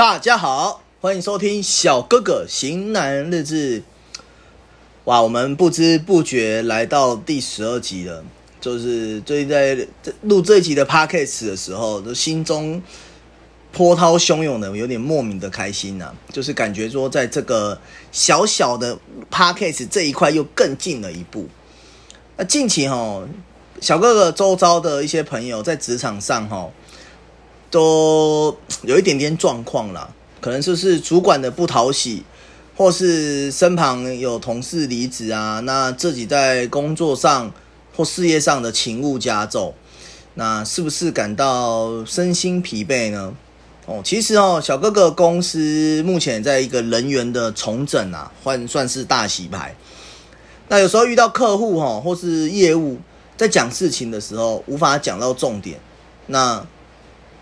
大家好，欢迎收听小哥哥型男日志。哇，我们不知不觉来到第十二集了。就是最近在录这一集的 podcast 的时候，就心中波涛汹涌的，有点莫名的开心呐、就是感觉说，在这个小小的 podcast 这一块又更进了一步。那近期哈，小哥哥周遭的一些朋友在职场上哈，都有一点点状况啦，可能就是主管的不讨喜，或是身旁有同事离职啊，那自己在工作上或事业上的情务加重，那是不是感到身心疲惫呢？哦，其实哦，小哥哥公司目前在一个人员的重整啊，换算是大洗牌。那有时候遇到客户哈，或是业务在讲事情的时候，无法讲到重点，那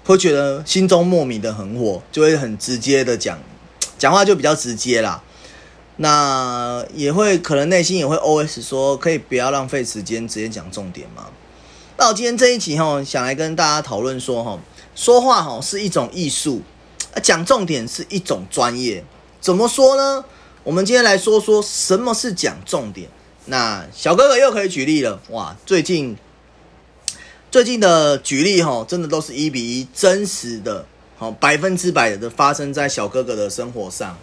会觉得心中莫名的很火，就会很直接的讲，讲话就比较直接啦。那也会可能内心也会 OS 说，可以不要浪费时间，直接讲重点吗？那我今天这一集哈，想来跟大家讨论说哈，说话哈是一种艺术，讲重点是一种专业。怎么说呢？我们今天来说说什么是讲重点。那小哥哥又可以举例了，哇，最近最近的举例哈，真的都是一比一真实的，好百分之百的发生在小哥哥的生活上。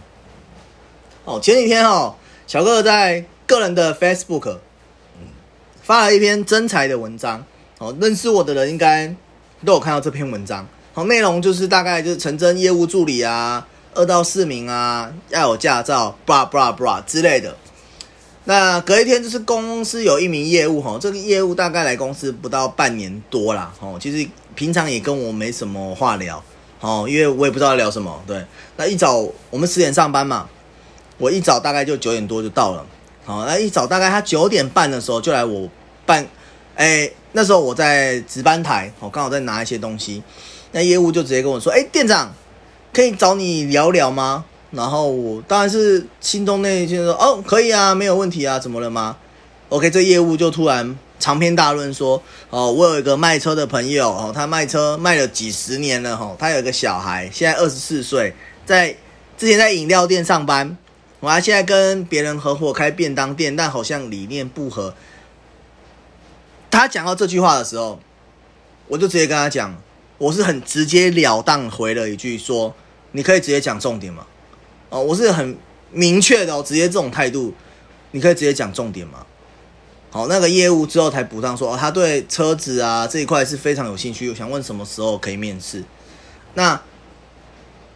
哦，前几天哈，小哥哥在个人的 Facebook 发了一篇真才的文章，哦，认识我的人应该都有看到这篇文章。好，内容就是大概就是陈真业务助理啊，二到四名啊，要有驾照，bra bra bra 之类的。那隔一天就是公司有一名业务哈，这个业务大概来公司不到半年多啦，哦，其实平常也跟我没什么话聊，哦，因为我也不知道聊什么。对，那一早我们十点上班嘛，我一早大概就九点多就到了，好，那一早大概他九点半的时候就来我办，哎，那时候我在值班台，我刚好在拿一些东西，那业务就直接跟我说，哎，店长可以找你聊聊吗？然后我当然是心中内心说哦，可以啊，没有问题啊，怎么了吗？OK，这业务就突然长篇大论说哦，我有一个卖车的朋友哦，他卖车卖了几十年了哈、哦，他有一个小孩，现在二十四岁，在之前在饮料店上班，我还现在跟别人合伙开便当店，但好像理念不合。他讲到这句话的时候，我就直接跟他讲，我是很直截了当回了一句说，你可以直接讲重点吗？哦，我是很明确的哦，直接这种态度，你可以直接讲重点吗？好，那个业务之后才补上说，哦，他对车子啊这一块是非常有兴趣，我想问什么时候可以面试？那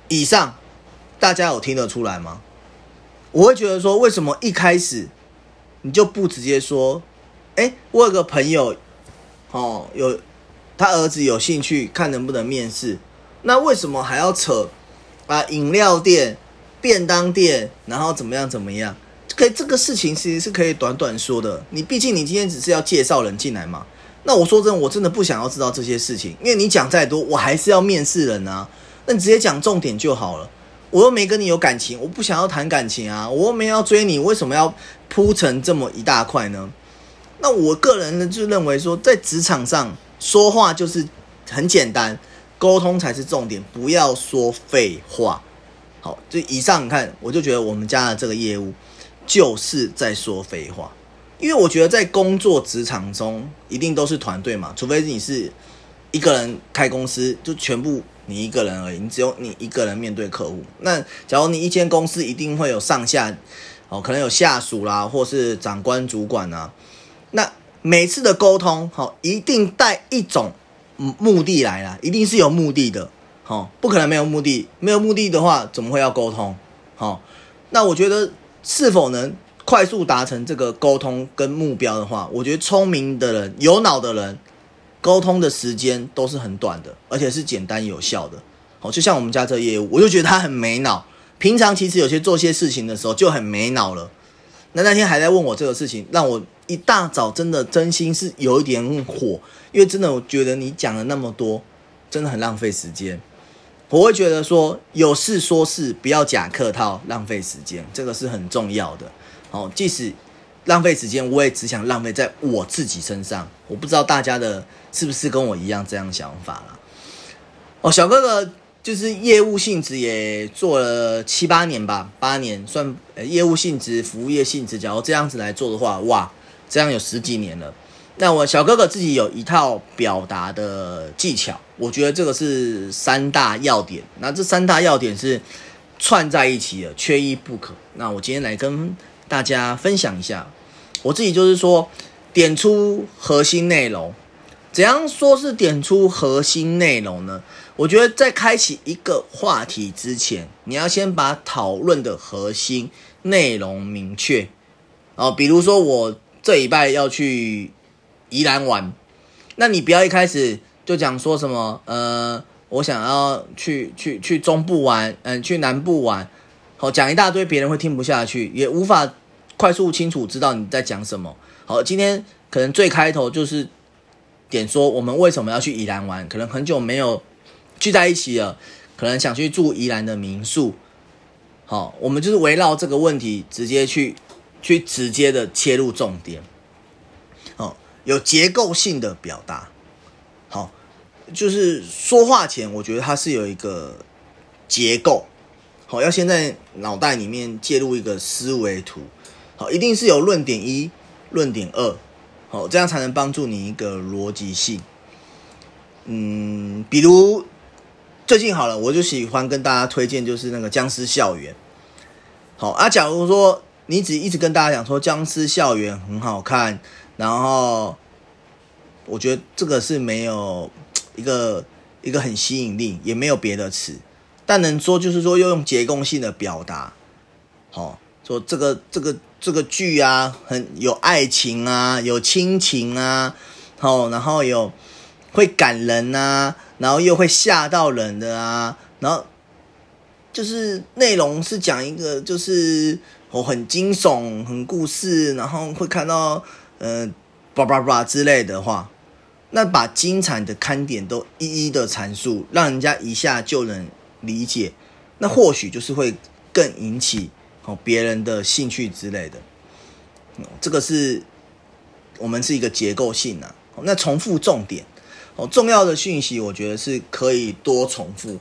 以上大家有听得出来吗？我会觉得说，为什么一开始你就不直接说，哎，我有个朋友，哦，有他儿子有兴趣，看能不能面试？那为什么还要扯啊饮料店？便当店，然后怎么样怎么样？可以这个事情其实是可以短短说的。你毕竟你今天只是要介绍人进来嘛。那我说真的，我真的不想要知道这些事情，因为你讲再多，我还是要面试人啊。那你直接讲重点就好了。我又没跟你有感情，我不想要谈感情啊。我又没要追你，为什么要铺成这么一大块呢？那我个人呢就认为说，在职场上说话就是很简单，沟通才是重点，不要说废话。好，就以上你看，我就觉得我们家的这个业务就是在说废话，因为我觉得在工作职场中一定都是团队嘛，除非你是一个人开公司，就全部你一个人而已，你只有你一个人面对客户。那假如你一间公司一定会有上下，哦，可能有下属啦，或是长官、主管啊，那每次的沟通，好，一定带一种目的来啦，一定是有目的的。哦，不可能没有目的，没有目的的话，怎么会要沟通？哦，那我觉得是否能快速达成这个沟通跟目标的话，我觉得聪明的人、有脑的人，沟通的时间都是很短的，而且是简单有效的。哦，就像我们家这业务，我就觉得他很没脑。平常其实有些做些事情的时候就很没脑了。那那天还在问我这个事情，让我一大早真的真心是有一点火，因为真的我觉得你讲了那么多，真的很浪费时间。我会觉得说有事说事，不要假客套，浪费时间，这个是很重要的。哦，即使浪费时间，我也只想浪费在我自己身上。我不知道大家的是不是跟我一样这样想法啦。哦，小哥哥就是业务性质也做了七八年吧，八年算业务性质、服务业性质。假如这样子来做的话，哇，这样有十几年了。那我小哥哥自己有一套表达的技巧，我觉得这个是三大要点。那这三大要点是串在一起的，缺一不可。那我今天来跟大家分享一下，我自己就是说点出核心内容。怎样说是点出核心内容呢？我觉得在开启一个话题之前，你要先把讨论的核心内容明确。哦，比如说我这礼拜要去宜兰玩，那你不要一开始就讲说什么，呃，我想要去去去中部玩，嗯，去南部玩，好讲一大堆，别人会听不下去，也无法快速清楚知道你在讲什么。好，今天可能最开头就是。点说我们为什么要去宜兰玩？可能很久没有聚在一起了，可能想去住宜兰的民宿。好，我们就是围绕这个问题直接去去直接的切入重点。有结构性的表达。好，就是说话前，我觉得它是有一个结构。好，要先在脑袋里面介入一个思维图。好，一定是有论点一、论点二。好，这样才能帮助你一个逻辑性。嗯，比如最近好了，我就喜欢跟大家推荐就是那个《僵尸校园》。好啊，假如说你只一直跟大家讲说《僵尸校园》很好看，然后我觉得这个是没有一个一个很吸引力，也没有别的词，但能说就是说要用结构性的表达。好，说这个这个。这个剧啊，很有爱情啊，有亲情啊，好，然后有会感人啊，然后又会吓到人的啊，然后就是内容是讲一个就是哦很惊悚、很故事，然后会看到呃叭叭叭之类的话，那把精彩的看点都一一的阐述，让人家一下就能理解，那或许就是会更引起。别人的兴趣之类的，这个是我们是一个结构性啊。那重复重点哦，重要的讯息，我觉得是可以多重复。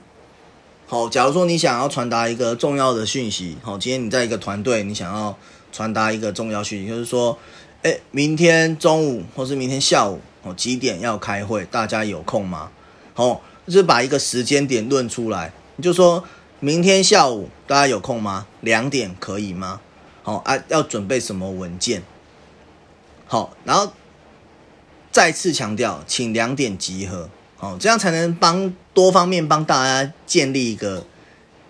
好，假如说你想要传达一个重要的讯息，好，今天你在一个团队，你想要传达一个重要讯息，就是说，哎，明天中午或是明天下午哦几点要开会，大家有空吗？好，就是把一个时间点论出来，你就说。明天下午大家有空吗？两点可以吗？好啊，要准备什么文件？好，然后再次强调，请两点集合。好，这样才能帮多方面帮大家建立一个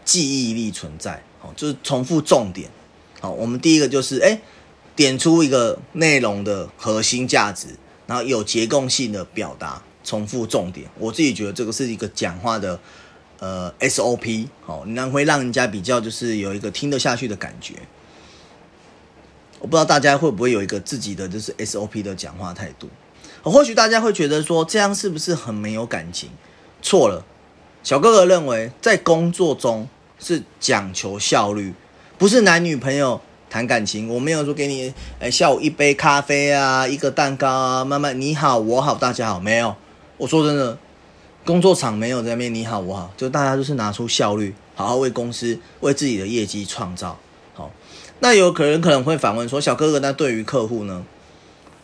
记忆力存在。哦，就是重复重点。好，我们第一个就是哎，点出一个内容的核心价值，然后有结构性的表达，重复重点。我自己觉得这个是一个讲话的。呃，SOP 好，那会让人家比较就是有一个听得下去的感觉。我不知道大家会不会有一个自己的就是 SOP 的讲话态度。或许大家会觉得说这样是不是很没有感情？错了，小哥哥认为在工作中是讲求效率，不是男女朋友谈感情。我没有说给你哎下午一杯咖啡啊，一个蛋糕啊，慢慢你好我好大家好，没有。我说真的。工作场没有在那边你好我好，就大家就是拿出效率，好好为公司为自己的业绩创造好。那有可能可能会反问说，小哥哥，那对于客户呢？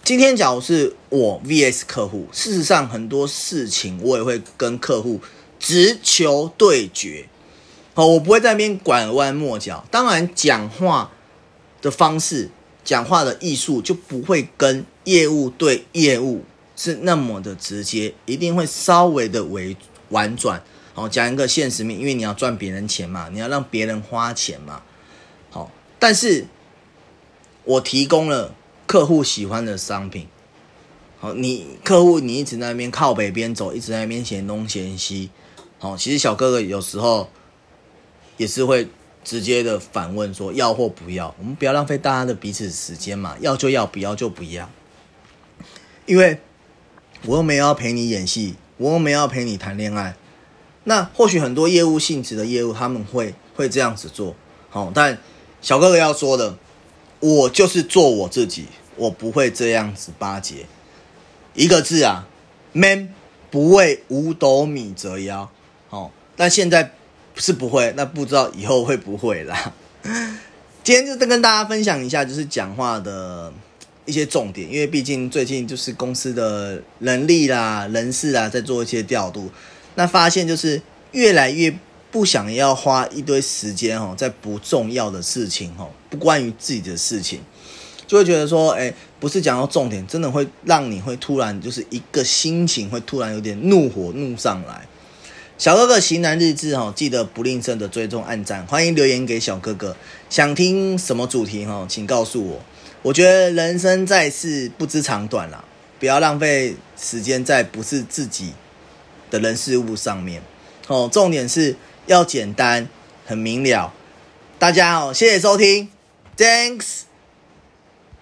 今天假如是我 VS 客户，事实上很多事情我也会跟客户直球对决，好，我不会在那边拐弯抹角。当然，讲话的方式、讲话的艺术就不会跟业务对业务。是那么的直接，一定会稍微的委婉转。好，讲一个现实面，因为你要赚别人钱嘛，你要让别人花钱嘛。好，但是我提供了客户喜欢的商品。好，你客户你一直在那边靠北边走，一直在那边嫌东嫌西。好，其实小哥哥有时候也是会直接的反问说要或不要，我们不要浪费大家的彼此时间嘛，要就要，不要就不要，因为。我又没要陪你演戏，我又没要陪你谈恋爱。那或许很多业务性质的业务他们会会这样子做，好，但小哥哥要说的，我就是做我自己，我不会这样子巴结。一个字啊，man，不为五斗米折腰。好，但现在是不会，那不知道以后会不会啦。今天就跟大家分享一下，就是讲话的一些重点，因为毕竟最近就是公司的人力啦、人事啊，在做一些调度，那发现就是越来越不想要花一堆时间哦，在不重要的事情哦，不关于自己的事情，就会觉得说，哎，不是讲到重点，真的会让你会突然就是一个心情会突然有点怒火怒上来。小哥哥型男日志哈，记得不吝啬的追踪按赞，欢迎留言给小哥哥。想听什么主题哈，请告诉我。我觉得人生在世不知长短啦，不要浪费时间在不是自己的人事物上面哦。重点是要简单很明了。大家好，谢谢收听，Thanks。